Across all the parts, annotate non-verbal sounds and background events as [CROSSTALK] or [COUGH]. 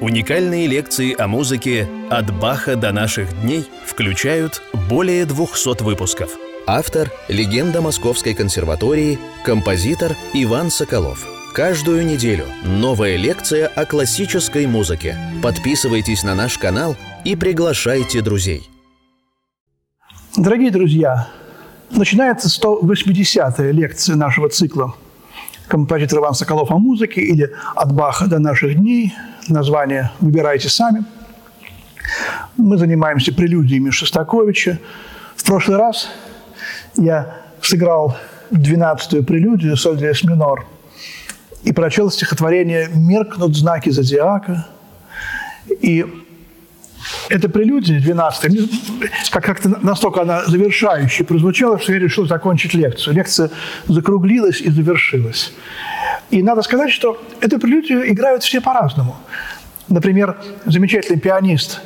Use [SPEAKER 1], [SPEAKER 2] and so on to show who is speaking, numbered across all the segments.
[SPEAKER 1] Уникальные лекции о музыке «От Баха до наших дней» включают более 200 выпусков. Автор – легенда Московской консерватории, композитор Иван Соколов. Каждую неделю новая лекция о классической музыке. Подписывайтесь на наш канал и приглашайте друзей.
[SPEAKER 2] Дорогие друзья, начинается 180-я лекция нашего цикла «Композитор Иван Соколов о музыке» или «От Баха до наших дней». Название выбирайте сами. Мы занимаемся прелюдиями Шостаковича. В прошлый раз я сыграл 12-ю прелюдию соль диез минор и прочел стихотворение «Меркнут знаки зодиака». И эта прелюдия 12 как как-то настолько она завершающая прозвучала, что я решил закончить лекцию. Лекция закруглилась и завершилась. И надо сказать, что эту прелюдию играют все по-разному. Например, замечательный пианист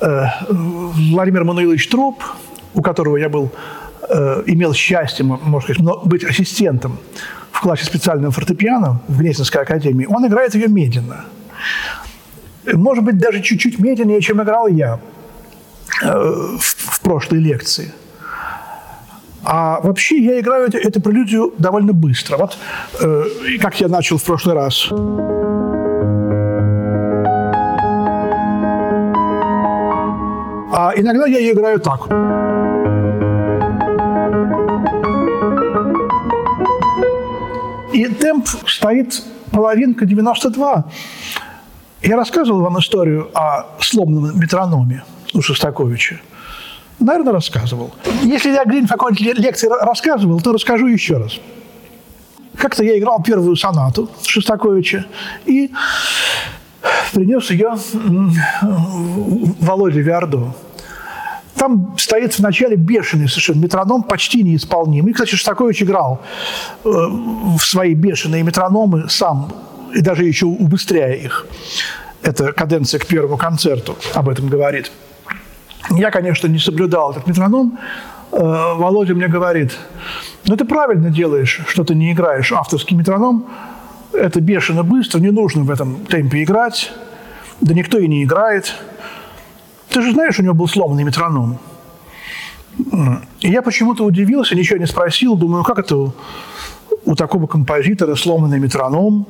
[SPEAKER 2] э, Владимир Мануилович Троп, у которого я был, э, имел счастье, можно сказать, быть ассистентом в классе специального фортепиано в Гнесинской академии, он играет ее медленно. Может быть, даже чуть-чуть медленнее, чем играл я э, в прошлой лекции. А вообще я играю эту, эту прелюдию довольно быстро. Вот э, как я начал в прошлый раз. А иногда я ее играю так. И темп стоит половинка 92. Я рассказывал вам историю о сломанном метрономе у Шостаковича. Наверное, рассказывал. Если я где-нибудь в какой-нибудь лекции рассказывал, то расскажу еще раз. Как-то я играл первую сонату Шостаковича и принес ее Володе Виардо. Там стоит вначале бешеный совершенно метроном, почти неисполнимый. И, кстати, Шостакович играл э, в свои бешеные метрономы сам, и даже еще убыстряя их. Это каденция к первому концерту об этом говорит. Я, конечно, не соблюдал этот метроном. Э, Володя мне говорит, ну ты правильно делаешь, что ты не играешь авторский метроном. Это бешено быстро, не нужно в этом темпе играть. Да никто и не играет. Ты же знаешь, у него был сломанный метроном. И я почему-то удивился, ничего не спросил. Думаю, как это у такого композитора сломанный метроном?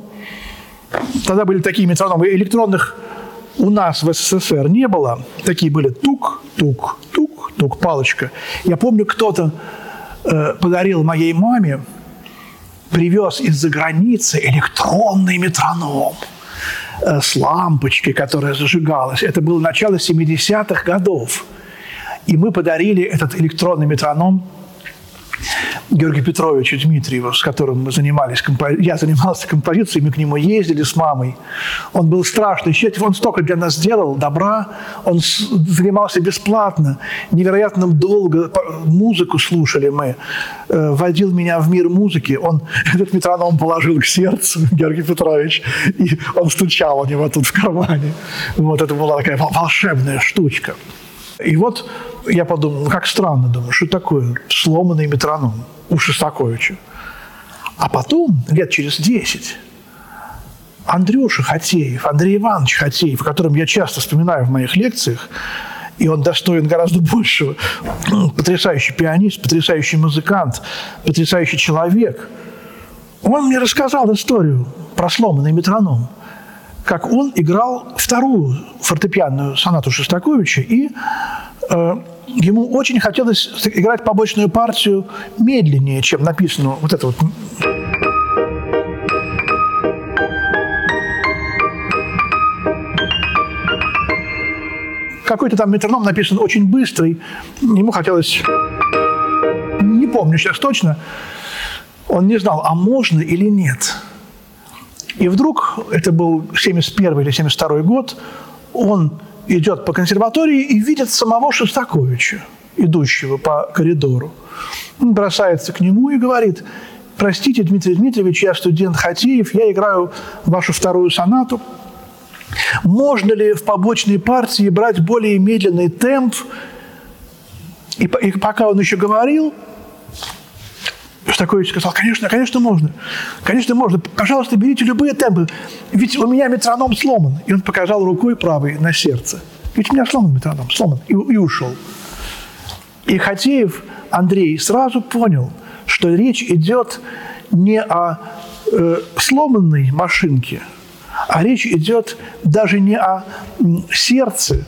[SPEAKER 2] Тогда были такие метрономы электронных у нас в СССР не было. Такие были тук, тук, тук, тук, палочка. Я помню, кто-то э, подарил моей маме, привез из-за границы электронный метроном э, с лампочкой, которая зажигалась. Это было начало 70-х годов. И мы подарили этот электронный метроном Георгия Петровича Дмитриева, с которым мы занимались, я занимался композицией, мы к нему ездили с мамой. Он был страшный счастлив, он столько для нас сделал добра, он занимался бесплатно, невероятно долго музыку слушали мы, э, водил меня в мир музыки, он [LAUGHS] этот метроном положил к сердцу, [LAUGHS] Георгий Петрович, и он стучал у него тут в кармане. Вот это была такая волшебная штучка. И вот я подумал, ну как странно, думаю, что такое сломанный метроном у Шостаковича. А потом, лет через десять, Андрюша Хатеев, Андрей Иванович Хатеев, о котором я часто вспоминаю в моих лекциях, и он достоин гораздо большего. [CLEARS THROAT] Потрясающий пианист, потрясающий музыкант, потрясающий человек. Он мне рассказал историю про сломанный метроном, как он играл вторую фортепианную сонату Шостаковича и э, ему очень хотелось играть побочную партию медленнее, чем написано вот это вот. Какой-то там метроном написан очень быстрый. Ему хотелось... Не помню сейчас точно. Он не знал, а можно или нет. И вдруг, это был 71 или 72 год, он идет по консерватории и видит самого Шостаковича, идущего по коридору. Он бросается к нему и говорит, простите, Дмитрий Дмитриевич, я студент Хатеев, я играю вашу вторую сонату. Можно ли в побочной партии брать более медленный темп? И, и пока он еще говорил, Шостакович сказал, конечно, конечно можно. Конечно можно. Пожалуйста, берите любые темпы. Ведь у меня метроном сломан. И он показал рукой правой на сердце. Ведь у меня сломан метроном, сломан. И, и ушел. И Хатеев Андрей сразу понял, что речь идет не о э, сломанной машинке, а речь идет даже не о сердце,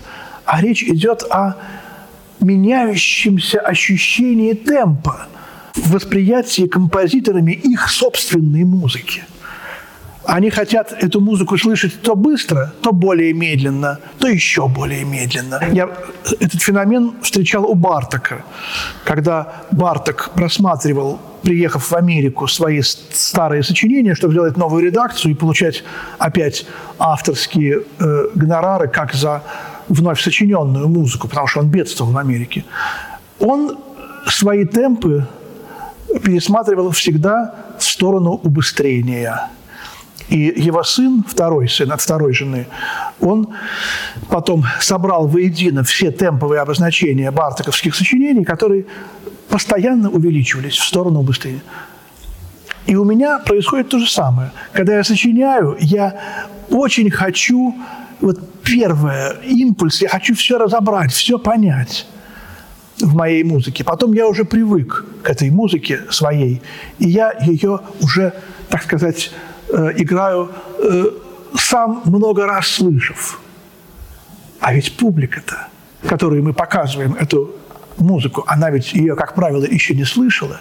[SPEAKER 2] а речь идет о меняющемся ощущении темпа в восприятии композиторами их собственной музыки. Они хотят эту музыку слышать то быстро, то более медленно, то еще более медленно. Я этот феномен встречал у Бартака, когда Бартак просматривал, приехав в Америку, свои старые сочинения, чтобы сделать новую редакцию и получать опять авторские э, гонорары, как за вновь сочиненную музыку, потому что он бедствовал в Америке. Он свои темпы пересматривал всегда в сторону убыстрения – и его сын, второй сын от второй жены, он потом собрал воедино все темповые обозначения бартаковских сочинений, которые постоянно увеличивались в сторону быстрее. И у меня происходит то же самое. Когда я сочиняю, я очень хочу, вот первое, импульс, я хочу все разобрать, все понять в моей музыке. Потом я уже привык к этой музыке своей, и я ее уже, так сказать, Э, играю э, сам много раз слышав. А ведь публика-то, которой мы показываем эту музыку, она ведь ее, как правило, еще не слышала.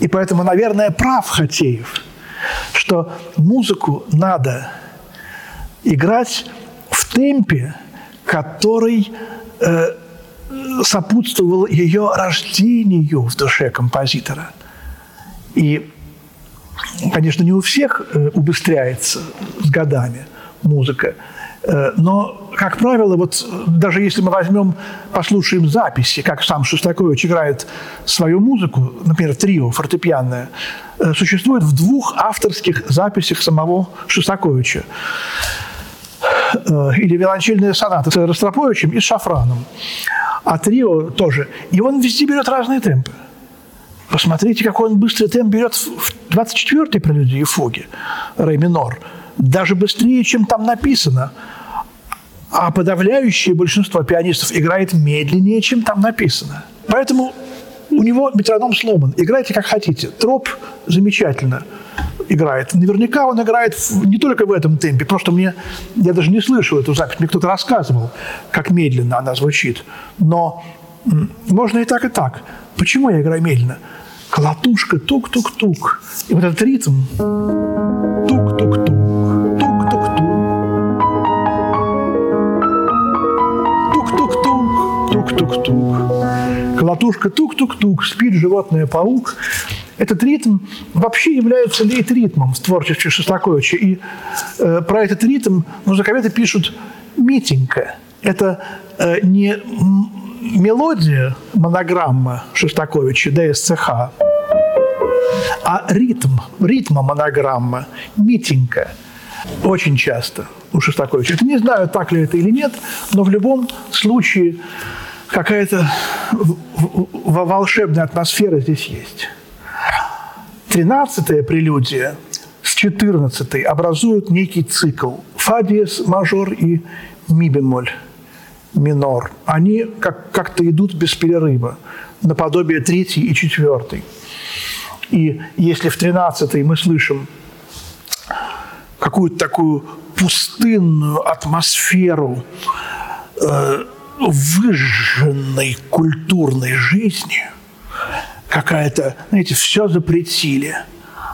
[SPEAKER 2] И поэтому, наверное, прав Хатеев, что музыку надо играть в темпе, который э, сопутствовал ее рождению в душе композитора. И конечно, не у всех э, убыстряется с годами музыка, э, но, как правило, вот э, даже если мы возьмем, послушаем записи, как сам Шостакович играет свою музыку, например, трио фортепианное, существует в двух авторских записях самого Шостаковича. Или виолончельная соната с Ростроповичем и Шафраном. А трио тоже. И он везде берет разные темпы. Посмотрите, какой он быстрый темп берет в 24-й прелюдии и фуге, ре минор. Даже быстрее, чем там написано. А подавляющее большинство пианистов играет медленнее, чем там написано. Поэтому у него метроном сломан. Играйте как хотите. Троп замечательно играет. Наверняка он играет не только в этом темпе. Просто мне, я даже не слышал эту запись. Мне кто-то рассказывал, как медленно она звучит. Но можно и так, и так. Почему я играю медленно? колотушка, тук-тук-тук. И вот этот ритм тук-тук-тук, тук-тук-тук, тук-тук-тук. Колотушка, тук-тук-тук, спит животное-паук. Этот ритм вообще является лейт-ритмом в творчестве Шостаковича. И э, про этот ритм музыковеды пишут «митенька». Это э, не мелодия, монограмма Шостаковича, ДСЦХ, а ритм, ритма монограмма, митинга очень часто у Шостаковича. Это не знаю, так ли это или нет, но в любом случае какая-то волшебная атмосфера здесь есть. Тринадцатая прелюдия с четырнадцатой образуют некий цикл. Фа диез мажор и ми бемоль минор, они как- как-то идут без перерыва, наподобие третьей и четвертой. И если в тринадцатой мы слышим какую-то такую пустынную атмосферу э, выжженной культурной жизни, какая-то, знаете, все запретили.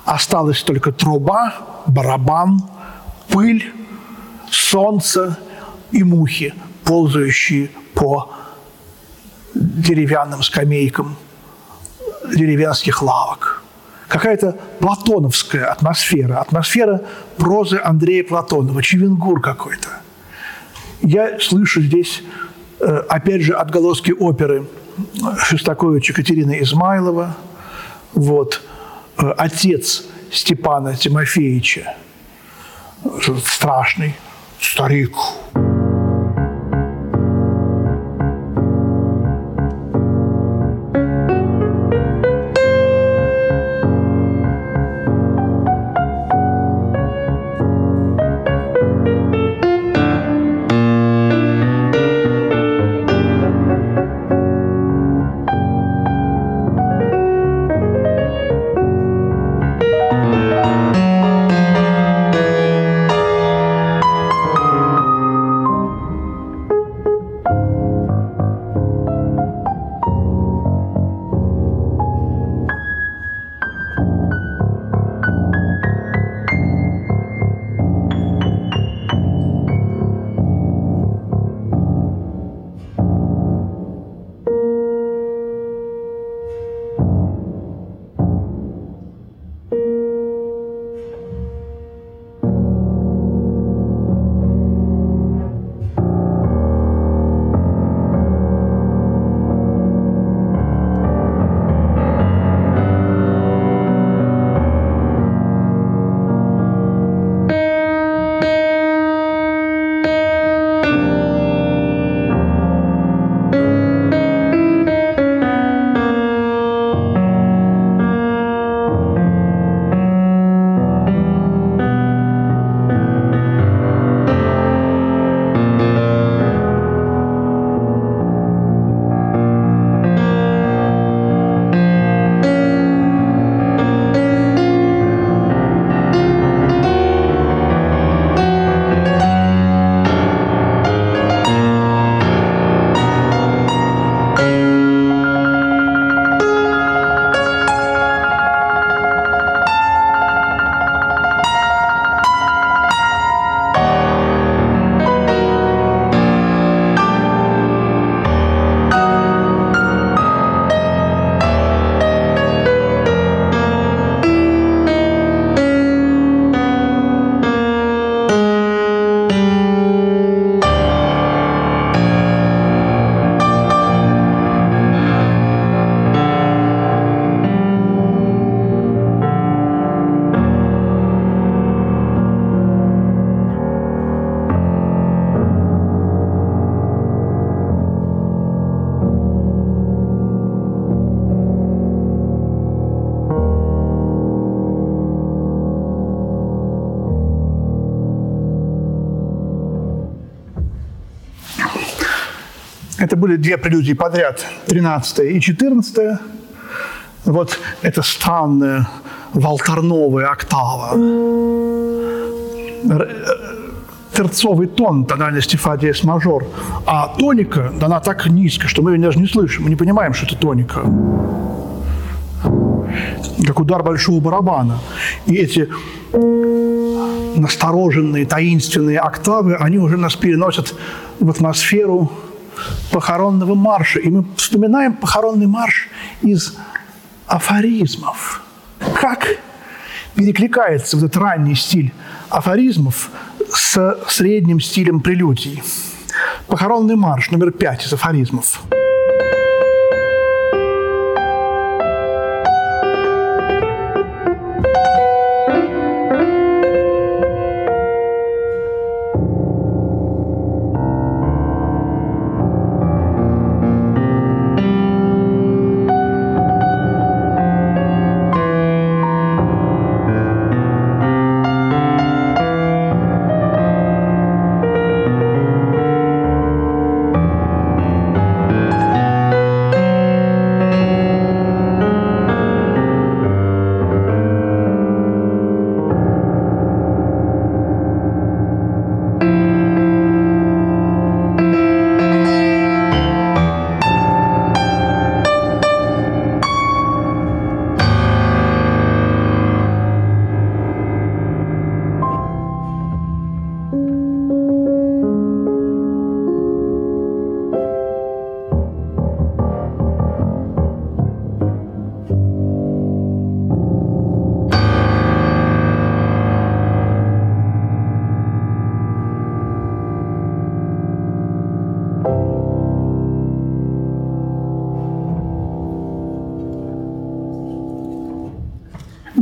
[SPEAKER 2] Осталась только труба, барабан, пыль, солнце и мухи – ползающие по деревянным скамейкам деревенских лавок. Какая-то платоновская атмосфера, атмосфера прозы Андрея Платонова, Чевенгур какой-то. Я слышу здесь, опять же, отголоски оперы Шостаковича Екатерины Измайлова, вот, э, отец Степана Тимофеевича, страшный старик, были две прелюдии подряд, 13 и 14 Вот это странная волторновая октава. Терцовый тон тональности фа диез мажор. А тоника дана так низко, что мы ее даже не слышим. Мы не понимаем, что это тоника. Как удар большого барабана. И эти настороженные, таинственные октавы, они уже нас переносят в атмосферу похоронного марша. И мы вспоминаем похоронный марш из афоризмов. Как перекликается вот этот ранний стиль афоризмов с средним стилем прелюдий. Похоронный марш номер пять из афоризмов –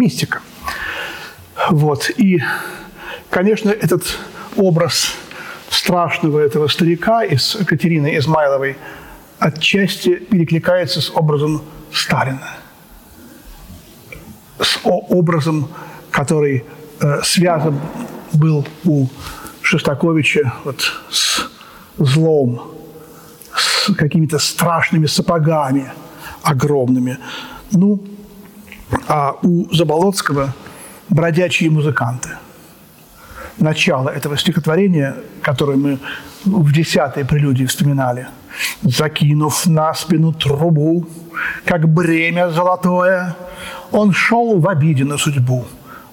[SPEAKER 2] мистика. Вот. И, конечно, этот образ страшного этого старика из Катерины Измайловой отчасти перекликается с образом Сталина, с образом, который э, связан был у Шостаковича вот, с злом, с какими-то страшными сапогами огромными. Ну, а у Заболоцкого бродячие музыканты. Начало этого стихотворения, которое мы в десятой прелюдии вспоминали. «Закинув на спину трубу, как бремя золотое, он шел в обиде на судьбу.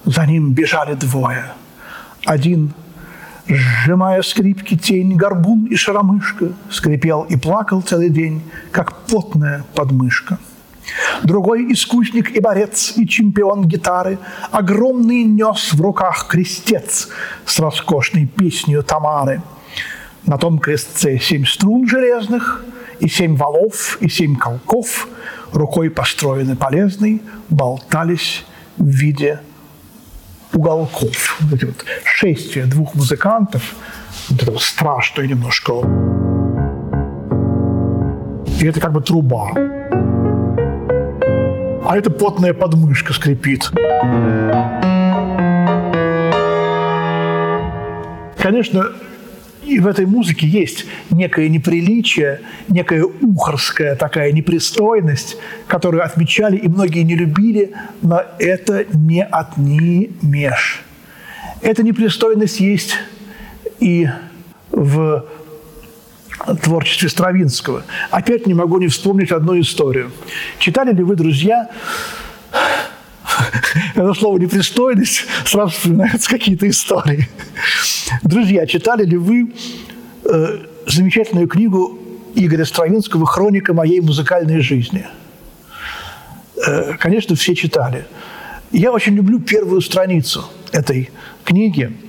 [SPEAKER 2] За ним бежали двое. Один, сжимая скрипки тень, горбун и шаромышка, скрипел и плакал целый день, как потная подмышка. Другой искусник и борец, и чемпион гитары, огромный нес в руках крестец с роскошной песней Тамары. На том крестце семь струн железных, и семь валов, и семь колков, рукой построены полезной, болтались в виде уголков. Вот эти вот шествия двух музыкантов, вот это вот страшное немножко. И это как бы труба а это потная подмышка скрипит. Конечно, и в этой музыке есть некое неприличие, некая ухарская такая непристойность, которую отмечали и многие не любили, но это не отнимешь. Эта непристойность есть и в творчестве Стравинского. Опять не могу не вспомнить одну историю. Читали ли вы, друзья, [LAUGHS] это слово непристойность, сразу вспоминаются какие-то истории. Друзья, читали ли вы э, замечательную книгу Игоря Стравинского «Хроника моей музыкальной жизни»? Э, конечно, все читали. Я очень люблю первую страницу этой книги –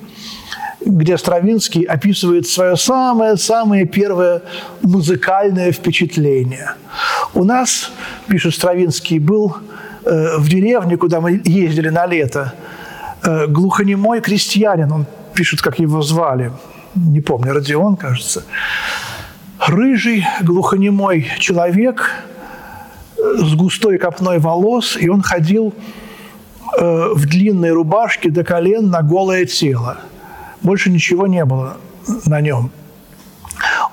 [SPEAKER 2] где Стравинский описывает свое самое-самое первое музыкальное впечатление. У нас, пишет Стравинский, был э, в деревне, куда мы ездили на лето, э, глухонемой крестьянин, он пишет, как его звали, не помню, Родион, кажется, рыжий глухонемой человек э, с густой копной волос, и он ходил в длинной рубашке до колен на голое тело – больше ничего не было на нем.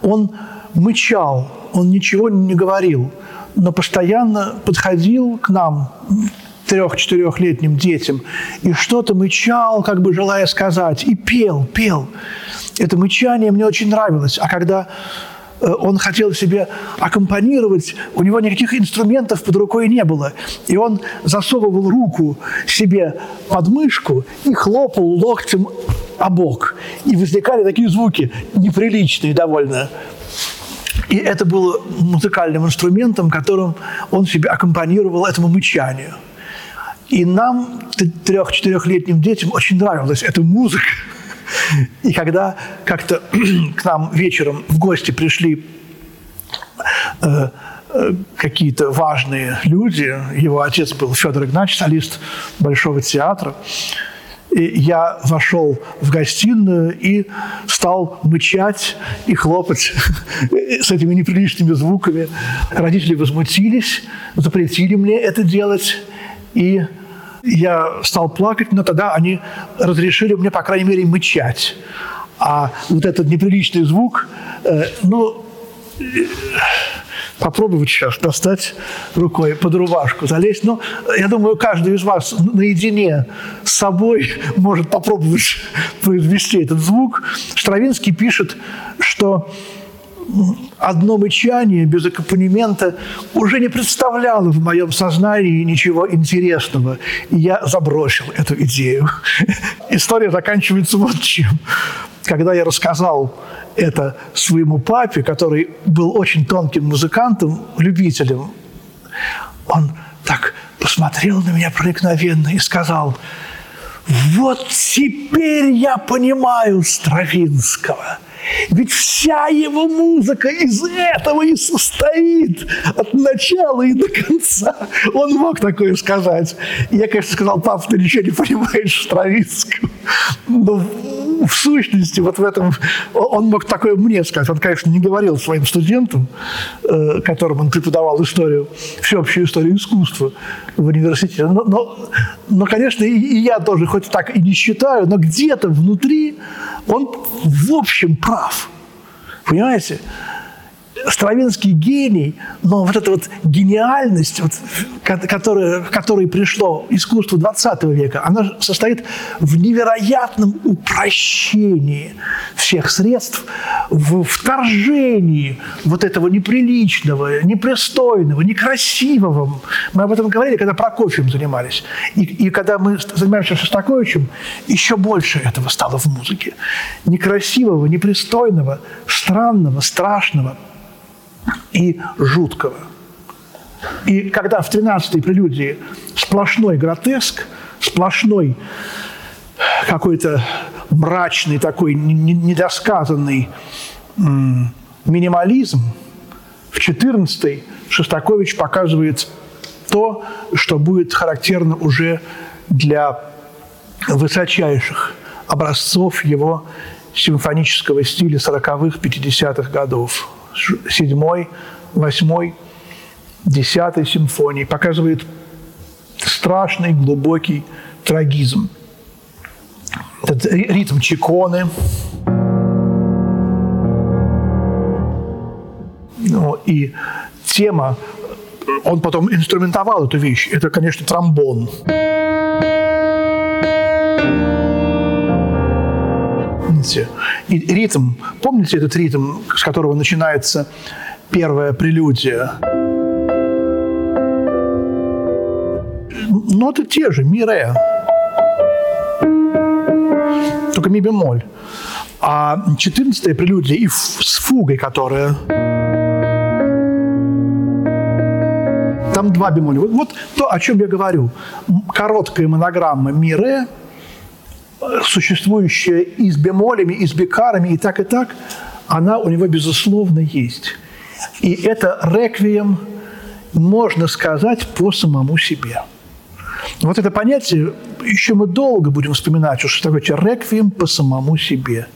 [SPEAKER 2] Он мычал, он ничего не говорил, но постоянно подходил к нам, трех-четырехлетним детям, и что-то мычал, как бы желая сказать, и пел, пел. Это мычание мне очень нравилось. А когда он хотел себе аккомпанировать, у него никаких инструментов под рукой не было. И он засовывал руку себе под мышку и хлопал локтем о бок. И возникали такие звуки неприличные довольно. И это было музыкальным инструментом, которым он себе аккомпанировал этому мычанию. И нам, трех-четырехлетним детям, очень нравилась эта музыка. И когда как-то [CLEARS THROAT] к нам вечером в гости пришли э, э, какие-то важные люди, его отец был Федор Игнатьевич, солист Большого театра, и я вошел в гостиную и стал мычать и хлопать [LAUGHS] с этими неприличными звуками. Родители возмутились, запретили мне это делать. И я стал плакать, но тогда они разрешили мне, по крайней мере, мычать. А вот этот неприличный звук, э, ну, попробовать сейчас достать рукой под рубашку, залезть. Но я думаю, каждый из вас наедине с собой [LAUGHS] может попробовать [LAUGHS] произвести этот звук. Стравинский пишет, что одно мычание без аккомпанемента уже не представляло в моем сознании ничего интересного. И я забросил эту идею. [LAUGHS] История заканчивается вот чем. Когда я рассказал это своему папе, который был очень тонким музыкантом, любителем, он так посмотрел на меня проникновенно и сказал, вот теперь я понимаю Стравинского – ведь вся его музыка из этого и состоит от начала и до конца. Он мог такое сказать. Я, конечно, сказал, папа, ты ничего не понимаешь в Стравинском. Но в сущности, вот в этом он мог такое мне сказать. Он, конечно, не говорил своим студентам, э, которым он преподавал историю, всеобщую историю искусства в университете. Но, но, но конечно, и, и я тоже, хоть так и не считаю, но где-то внутри он в общем прав. Понимаете? Стравинский гений, но вот эта вот гениальность, вот, которая, которой пришло искусство 20 века, она состоит в невероятном упрощении всех средств, в вторжении вот этого неприличного, непристойного, некрасивого. Мы об этом говорили, когда Прокофьем занимались. И, и когда мы занимаемся Шостаковичем, еще больше этого стало в музыке. Некрасивого, непристойного, странного, страшного – и жуткого. И когда в 13-й прелюдии сплошной гротеск, сплошной какой-то мрачный такой недосказанный минимализм, в 14-й Шостакович показывает то, что будет характерно уже для высочайших образцов его симфонического стиля 40-х, 50-х годов седьмой, восьмой, десятой симфонии показывает страшный глубокий трагизм. Этот ритм чеконы. Ну, и тема, он потом инструментовал эту вещь, это, конечно, тромбон. Помните? И ритм, помните этот ритм, с которого начинается первая прелюдия? Ноты те же, ми, ре. Только ми бемоль. А четырнадцатая прелюдия и с фугой, которая... Там два бемоля. Вот, вот то, о чем я говорю. Короткая монограмма ми, ре – существующая и с бемолями, и с бекарами, и так, и так, она у него, безусловно, есть. И это реквием, можно сказать, по самому себе. Вот это понятие еще мы долго будем вспоминать, что такое реквием по самому себе.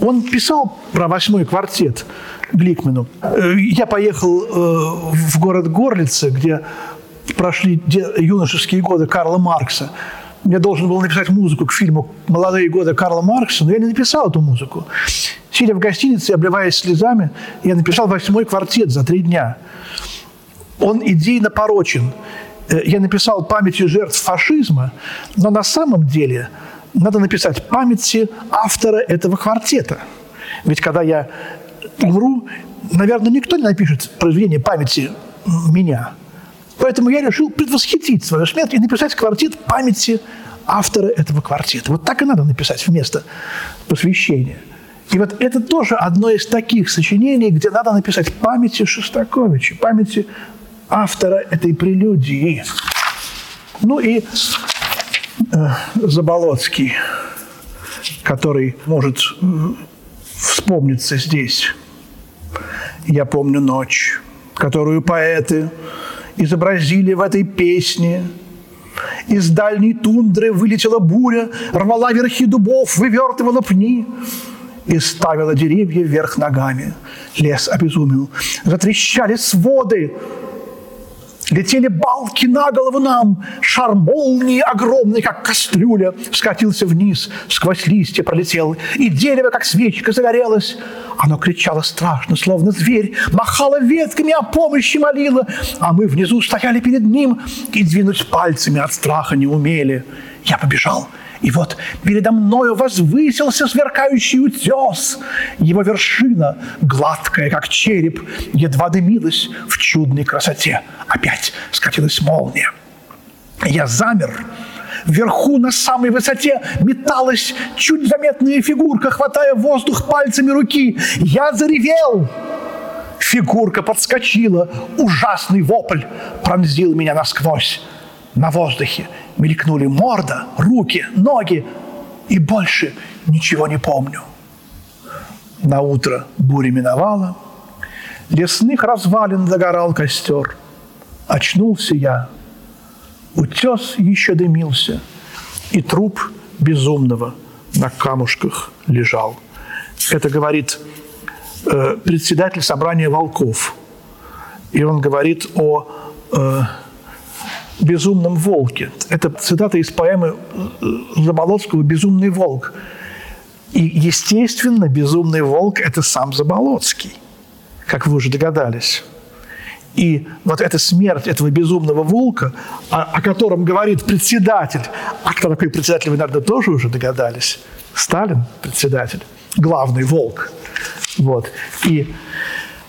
[SPEAKER 2] Он писал про восьмой квартет Гликмену. Э, я поехал э, в город Горлице, где прошли юношеские годы Карла Маркса я должен был написать музыку к фильму «Молодые годы Карла Маркса», но я не написал эту музыку. Сидя в гостинице, обливаясь слезами, я написал восьмой квартет за три дня. Он идейно порочен. Э, я написал памяти жертв фашизма, но на самом деле надо написать памяти автора этого квартета. Ведь когда я умру, наверное, никто не напишет произведение памяти меня. Поэтому я решил предвосхитить свою смерть и написать квартет памяти автора этого квартета. Вот так и надо написать вместо посвящения. И вот это тоже одно из таких сочинений, где надо написать памяти Шостаковича, памяти автора этой прелюдии. Ну и э, Заболоцкий, который может э, вспомниться здесь. Я помню ночь, которую поэты изобразили в этой песне. Из дальней тундры вылетела буря, рвала верхи дубов, вывертывала пни и ставила деревья вверх ногами. Лес обезумел. Затрещали своды, Летели балки на голову нам, шар молнии огромный, как кастрюля, скатился вниз, сквозь листья пролетел, и дерево, как свечка, загорелось. Оно кричало страшно, словно зверь, махало ветками, о помощи молило, а мы внизу стояли перед ним и двинуть пальцами от страха не умели. Я побежал – и вот передо мною возвысился сверкающий утес. Его вершина, гладкая, как череп, едва дымилась в чудной красоте. Опять скатилась молния. Я замер. Вверху, на самой высоте, металась чуть заметная фигурка, хватая воздух пальцами руки. Я заревел. Фигурка подскочила. Ужасный вопль пронзил меня насквозь. На воздухе мелькнули морда, руки, ноги, и больше ничего не помню. На утро буря миновала, лесных развалин загорал костер. Очнулся я, утес еще дымился, и труп безумного на камушках лежал. Это говорит э, председатель собрания волков. И он говорит о э, безумном волке. Это цитата из поэмы Заболоцкого «Безумный волк». И, естественно, безумный волк – это сам Заболоцкий, как вы уже догадались. И вот эта смерть этого безумного волка, о, о котором говорит председатель, а кто такой председатель, вы, наверное, тоже уже догадались. Сталин – председатель, главный волк. Вот. И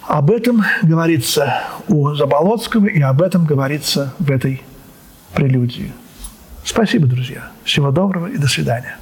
[SPEAKER 2] об этом говорится у Заболоцкого, и об этом говорится в этой прелюдии. Спасибо, друзья. Всего доброго и до свидания.